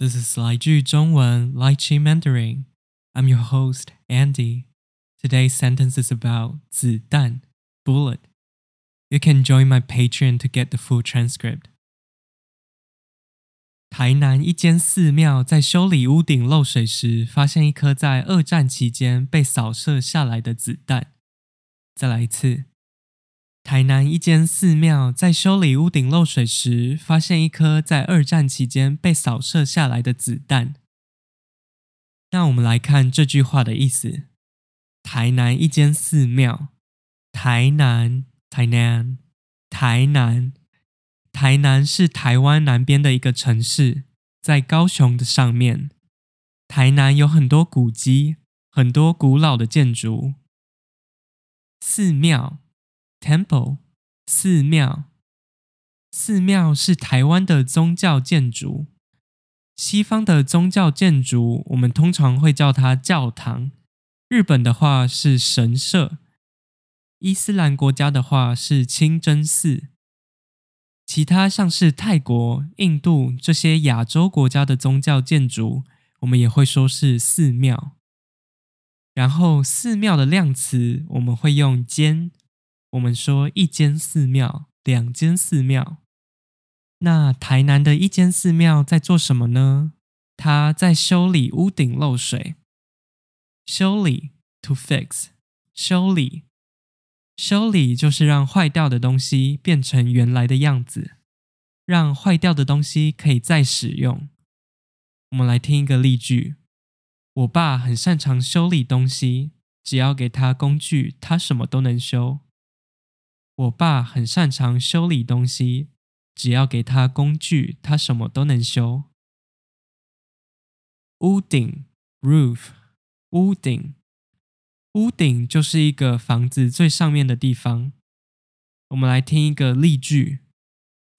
This is 来句中文 Lychee Mandarin. I'm your host, Andy. Today's sentence is about 子弹 bullet. You can join my Patreon to get the full transcript. 台南一间寺庙在修理屋顶漏水时，发现一颗在二战期间被扫射下来的子弹。再来一次。 台南一间寺庙在修理屋顶漏水时，发现一颗在二战期间被扫射下来的子弹。那我们来看这句话的意思：台南一间寺庙，台南，台南，台南，台南是台湾南边的一个城市，在高雄的上面。台南有很多古迹，很多古老的建筑，寺庙。Temple，寺庙。寺庙是台湾的宗教建筑。西方的宗教建筑，我们通常会叫它教堂。日本的话是神社。伊斯兰国家的话是清真寺。其他像是泰国、印度这些亚洲国家的宗教建筑，我们也会说是寺庙。然后寺庙的量词，我们会用间。我们说一间寺庙，两间寺庙。那台南的一间寺庙在做什么呢？它在修理屋顶漏水。修理 to fix，修理，修理就是让坏掉的东西变成原来的样子，让坏掉的东西可以再使用。我们来听一个例句：我爸很擅长修理东西，只要给他工具，他什么都能修。我爸很擅长修理东西，只要给他工具，他什么都能修。屋顶 （roof），屋顶，屋顶就是一个房子最上面的地方。我们来听一个例句：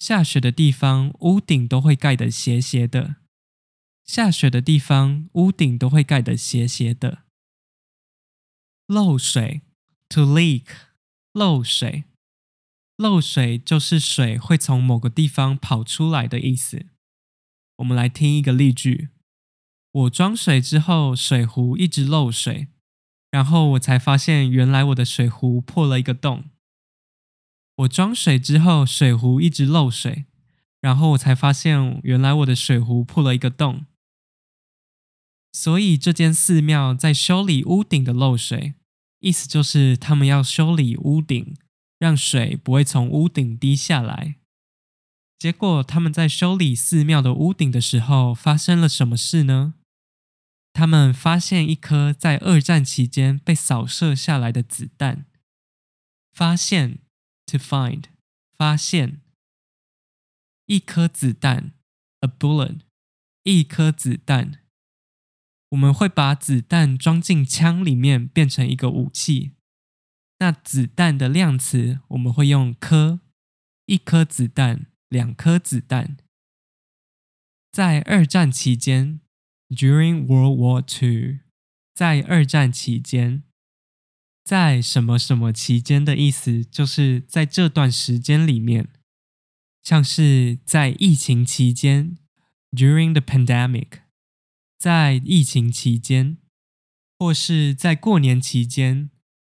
下雪的地方，屋顶都会盖得斜斜的。下雪的地方，屋顶都会盖得斜斜的。漏水 （to leak），漏水。漏水就是水会从某个地方跑出来的意思。我们来听一个例句：我装水之后，水壶一直漏水，然后我才发现原来我的水壶破了一个洞。我装水之后，水壶一直漏水，然后我才发现原来我的水壶破了一个洞。所以这间寺庙在修理屋顶的漏水，意思就是他们要修理屋顶。让水不会从屋顶滴下来。结果他们在修理寺庙的屋顶的时候，发生了什么事呢？他们发现一颗在二战期间被扫射下来的子弹。发现，to find，发现一颗子弹，a bullet，一颗子弹。我们会把子弹装进枪里面，变成一个武器。那子弹的量词我们会用颗，一颗子弹，两颗子弹。在二战期间，During World War Two，在二战期间，在什么什么期间的意思，就是在这段时间里面，像是在疫情期间，During the pandemic，在疫情期间，或是在过年期间。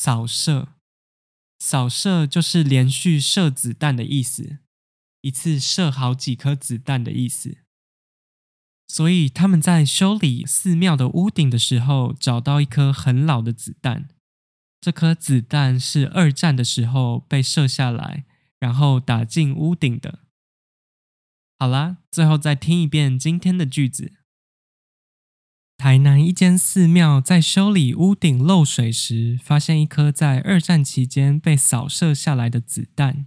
扫射，扫射就是连续射子弹的意思，一次射好几颗子弹的意思。所以他们在修理寺庙的屋顶的时候，找到一颗很老的子弹。这颗子弹是二战的时候被射下来，然后打进屋顶的。好啦，最后再听一遍今天的句子。台南一间寺庙在修理屋顶漏水时，发现一颗在二战期间被扫射下来的子弹。